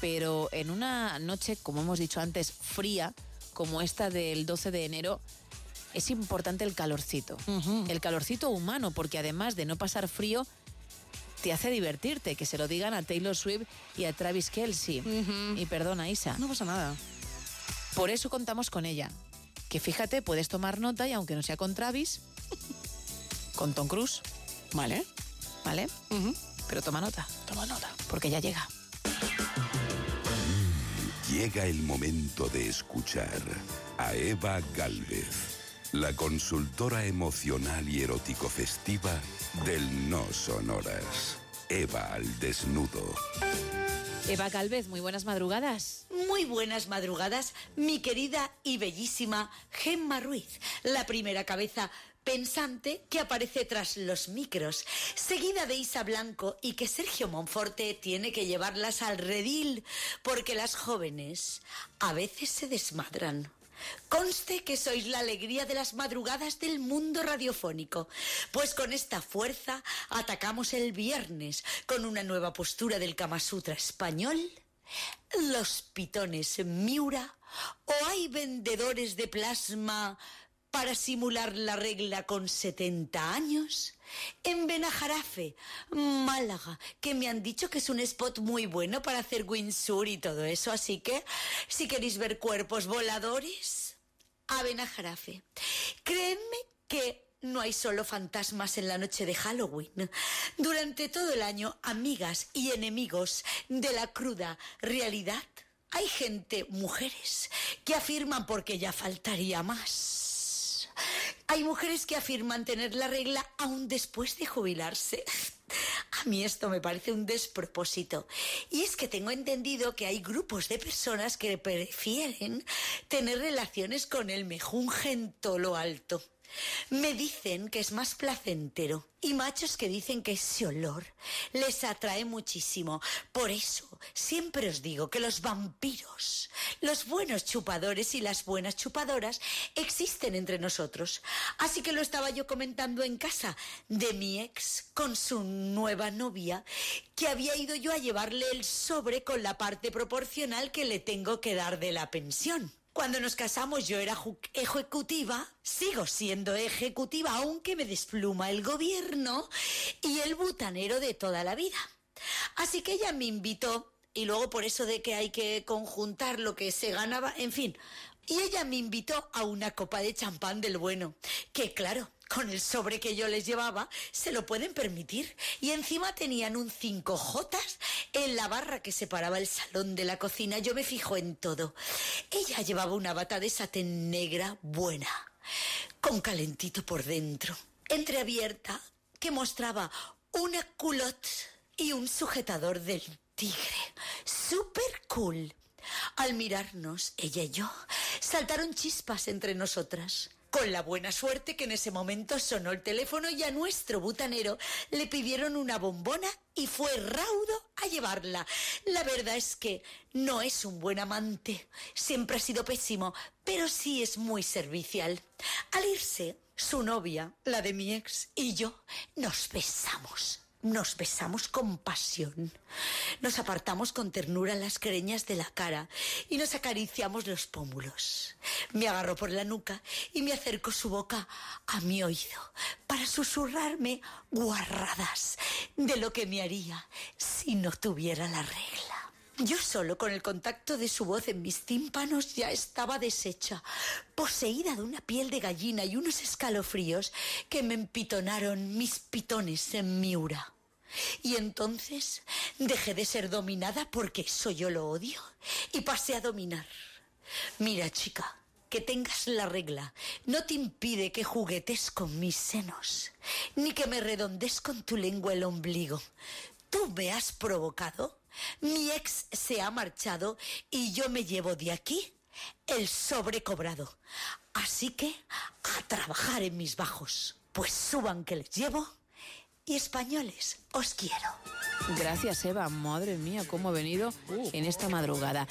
pero en una noche, como hemos dicho antes, fría, como esta del 12 de enero, es importante el calorcito. El calorcito humano, porque además de no pasar frío, te hace divertirte, que se lo digan a Taylor Swift y a Travis Kelsey. Y perdona, Isa. No pasa nada. Por eso contamos con ella. Que fíjate, puedes tomar nota y aunque no sea con Travis, con Tom Cruise, Vale. ¿vale? Pero toma nota, Toma nota. porque ya llega. Llega el momento de escuchar a Eva Galvez, la consultora emocional y erótico festiva del No Sonoras. Eva al desnudo. Eva Calvez, muy buenas madrugadas. Muy buenas madrugadas, mi querida y bellísima Gemma Ruiz, la primera cabeza pensante que aparece tras los micros, seguida de Isa Blanco y que Sergio Monforte tiene que llevarlas al redil, porque las jóvenes a veces se desmadran. Conste que sois la alegría de las madrugadas del mundo radiofónico, pues con esta fuerza atacamos el viernes con una nueva postura del Kama Sutra español. Los pitones Miura o hay vendedores de plasma para simular la regla con 70 años? En Benajarafe, Málaga, que me han dicho que es un spot muy bueno para hacer windsurf y todo eso, así que si queréis ver cuerpos voladores, a Benajarafe. Créanme que no hay solo fantasmas en la noche de Halloween. Durante todo el año, amigas y enemigos de la cruda realidad, hay gente, mujeres, que afirman porque ya faltaría más. Hay mujeres que afirman tener la regla aún después de jubilarse. A mí esto me parece un despropósito. Y es que tengo entendido que hay grupos de personas que prefieren tener relaciones con el mejunje en todo lo alto. Me dicen que es más placentero y machos que dicen que ese olor les atrae muchísimo. Por eso siempre os digo que los vampiros, los buenos chupadores y las buenas chupadoras existen entre nosotros. Así que lo estaba yo comentando en casa de mi ex con su nueva novia que había ido yo a llevarle el sobre con la parte proporcional que le tengo que dar de la pensión. Cuando nos casamos yo era ejecutiva, sigo siendo ejecutiva, aunque me despluma el gobierno y el butanero de toda la vida. Así que ella me invitó, y luego por eso de que hay que conjuntar lo que se ganaba, en fin. Y ella me invitó a una copa de champán del bueno, que claro, con el sobre que yo les llevaba, se lo pueden permitir. Y encima tenían un 5J en la barra que separaba el salón de la cocina. Yo me fijo en todo. Ella llevaba una bata de satén negra buena, con calentito por dentro, entreabierta, que mostraba una culotte y un sujetador del tigre. Super cool. Al mirarnos, ella y yo, saltaron chispas entre nosotras. Con la buena suerte que en ese momento sonó el teléfono y a nuestro butanero le pidieron una bombona y fue raudo a llevarla. La verdad es que no es un buen amante, siempre ha sido pésimo, pero sí es muy servicial. Al irse, su novia, la de mi ex, y yo nos besamos. Nos besamos con pasión. Nos apartamos con ternura las creñas de la cara y nos acariciamos los pómulos. Me agarró por la nuca y me acercó su boca a mi oído para susurrarme guarradas de lo que me haría si no tuviera la regla. Yo solo con el contacto de su voz en mis tímpanos ya estaba deshecha, poseída de una piel de gallina y unos escalofríos que me empitonaron mis pitones en Miura. Y entonces dejé de ser dominada porque eso yo lo odio y pasé a dominar. Mira, chica, que tengas la regla no te impide que juguetes con mis senos, ni que me redondes con tu lengua el ombligo. Tú me has provocado, mi ex se ha marchado y yo me llevo de aquí el sobrecobrado. Así que a trabajar en mis bajos, pues suban que les llevo y españoles, os quiero. Gracias, Eva. Madre mía, cómo ha venido en esta madrugada.